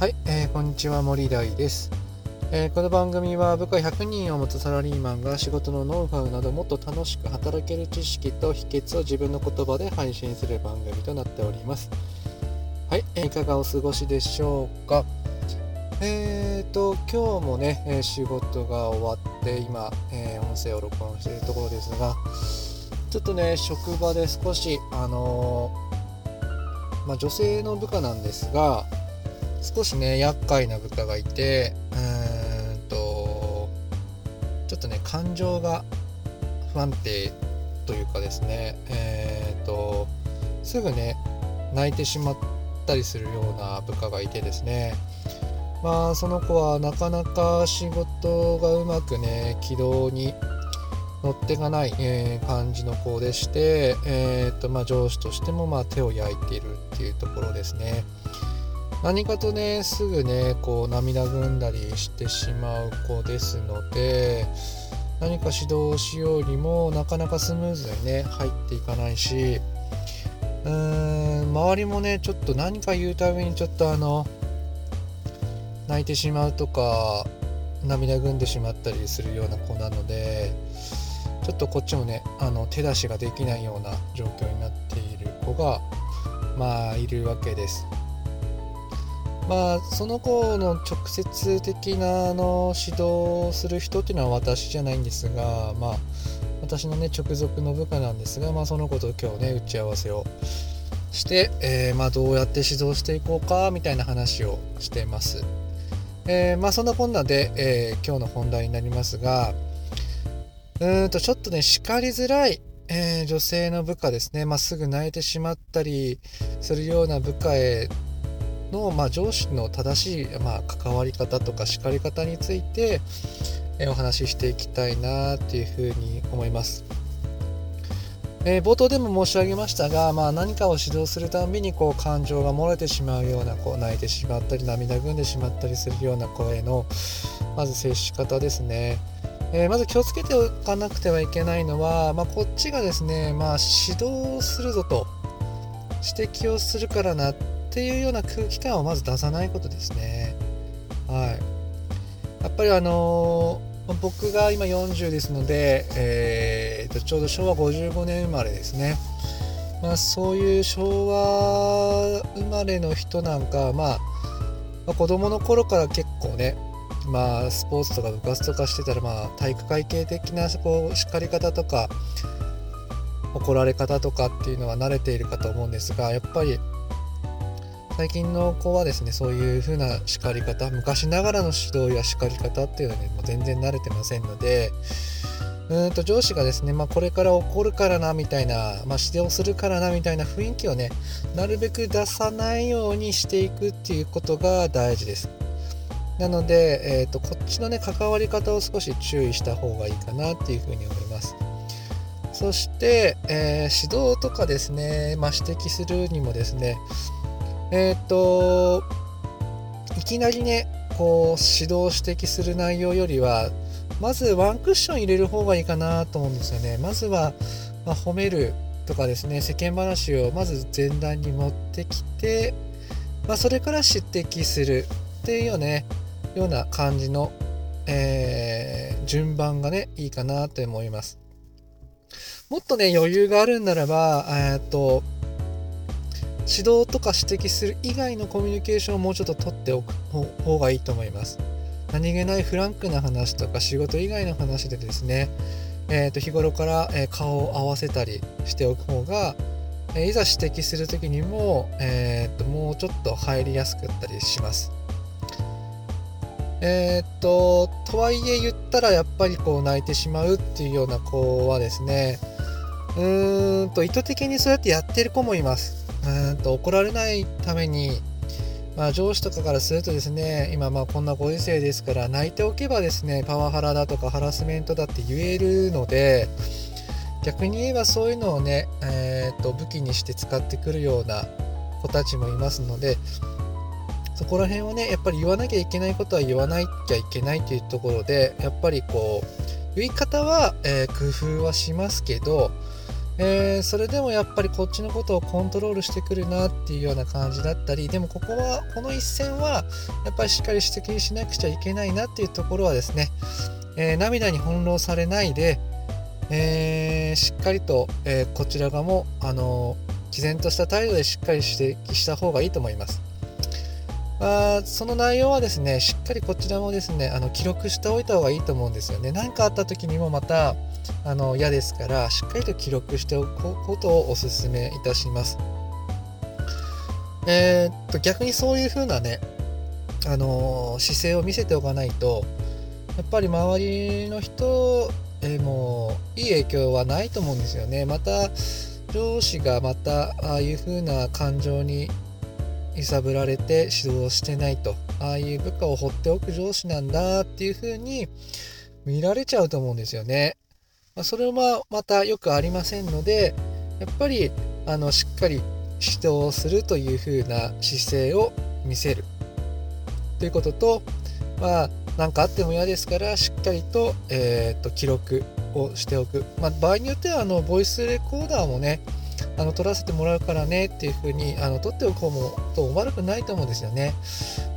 はい、えー、こんにちは森大です、えー、この番組は部下100人を持つサラリーマンが仕事のノウハウなどもっと楽しく働ける知識と秘訣を自分の言葉で配信する番組となっております。はい、えー、いかがお過ごしでしょうか？えーと今日もね、え仕事が終わって今、え音声を録音しているところですがちょっとね職場で少しあのまあ、女性の部下なんですが少しね厄介な部下がいてうーんとちょっとね感情が不安定というかですねえー、とすぐね泣いてしまったりするような部下がいてですねまあその子はなかなか仕事がうまくね軌道に乗ってがない、えー、感じの子でして、えーとまあ、上司としてもまあ手を焼いているっていうところですね。何かとねすぐねこう涙ぐんだりしてしまう子ですので何か指導しようにもなかなかスムーズにね入っていかないしうーん周りもねちょっと何か言うたびにちょっとあの泣いてしまうとか涙ぐんでしまったりするような子なのでちょっとこっちもねあの手出しができないような状況になっている子がまあいるわけです。まあその子の直接的なあの指導をする人っていうのは私じゃないんですがまあ私のね直属の部下なんですが、まあ、その子と今日ね打ち合わせをして、えー、まあ、どうやって指導していこうかみたいな話をしてます。えー、まあそんなこんなで、えー、今日の本題になりますがうんとちょっとね叱りづらいえ、女性の部下ですね、まあ、すぐ泣いてしまったりするような部下への、まあ、上司の正しい、まあ、関わり方とか叱り方について、えお話ししていきたいなっていうふうに思います。えー、冒頭でも申し上げましたが、まあ、何かを指導するたびにこう感情が漏れてしまうようなこう泣いてしまったり涙ぐんでしまったりするような声のまず接し方ですね。えー、まず気をつけておかなくてはいけないのは、まあ、こっちがですね、まあ、指導するぞと指摘をするからなっっていうような空気感をまず出さないことですね。はい。やっぱりあのー、僕が今40ですので、えー、とちょうど昭和55年生まれですね。まあ、そういう昭和生まれの人なんか、まあ、まあ、子供の頃から結構ね、まあ、スポーツとか部活とかしてたら、まあ、体育会系的なこう叱り方とか怒られ方とかっていうのは慣れているかと思うんですがやっぱり最近の子はですねそういう風な叱り方昔ながらの指導や叱り方っていうのはねもう全然慣れてませんのでうんと上司がですね、まあ、これから怒るからなみたいな、まあ、指導するからなみたいな雰囲気をねなるべく出さないようにしていくっていうことが大事です。なので、えーと、こっちのね関わり方を少し注意した方がいいかなっていうふうに思います。そして、えー、指導とかですね、まあ、指摘するにもですねえっ、といきなりねこう指導指摘する内容よりはまずワンクッション入れる方がいいかなと思うんですよね。まずは、まあ、褒めるとかですね世間話をまず前段に持ってきて、まあ、それから指摘するっていうよねような感じの、えー、順番がねいいかなと思います。もっとね余裕があるんならばえっと指導とか指摘する以外のコミュニケーションをもうちょっと取っておく方がいいと思います。何気ないフランクな話とか仕事以外の話でですね、えー、と日頃から、え顔を合わせたりしておく方が、えいざ指摘する時にも、えー、ともうちょっと入りやすかったりします。えー、っととはいえ言ったらやっぱりこう泣いてしまうっていうような子はですねうーんと意図的にそうやってやってる子もいます。うんと怒られないために、まあ、上司とかからするとですね今まあこんなご時世ですから泣いておけばですねパワハラだとかハラスメントだって言えるので逆に言えばそういうのをね、えー、と武器にして使ってくるような子たちもいますのでそこら辺はねやっぱり言わなきゃいけないことは言わなきゃいけないというところでやっぱりこう言い方は、えー、工夫はしますけどえー、それでもやっぱりこっちのことをコントロールしてくるなっていうような感じだったりでもここはこの一戦はやっぱりしっかり指摘しなくちゃいけないなっていうところはですね、えー、涙に翻弄されないで、えー、しっかりと、えこちら側もあの毅然とした態度でしっかり指摘した方がいいと思います。あその内容はですね、しっかりこちらもですね、あの記録しておいた方がいいと思うんですよね。何かあった時にもまたあの嫌ですから、しっかりと記録しておくことをお勧めいたします。えー、っと、逆にそういう風なね、あの姿勢を見せておかないと、やっぱり周りの人へもいい影響はないと思うんですよね。また、上司がまたああいう風な感情に揺さぶられて指導してないと。ああいう部下を放っておく上司なんだっていう風に見られちゃうと思うんですよね。まあ、それはまたよくありませんのでやっぱりあのしっかり指導するという風な姿勢を見せる。ということとまあ何かあっても嫌ですからしっかりと,、えー、と記録をしておく、まあ、場合によってはあのボイスレコーダーもねあの撮らせてもらうからねっていう風にあの撮っておく方もと悪くないと思うんですよね。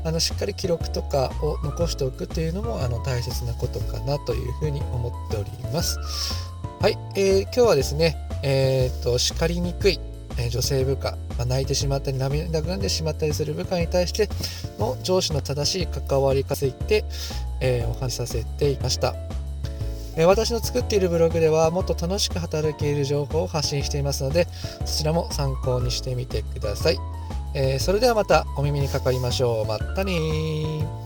あのしっかり記録とかを残しておくっていうのもあの大切なことかなという風に思っております。はい、えー、今日はですね、えー、っと叱りにくい女性部下、まあ、泣いてしまったり涙ぐんでしまったりする部下に対しての上司の正しい関わりについて、えー、お話しさせていました。私の作っているブログではもっと楽しく働ける情報を発信していますのでそちらも参考にしてみてください。えー、それではまたお耳にかかりましょう。まったね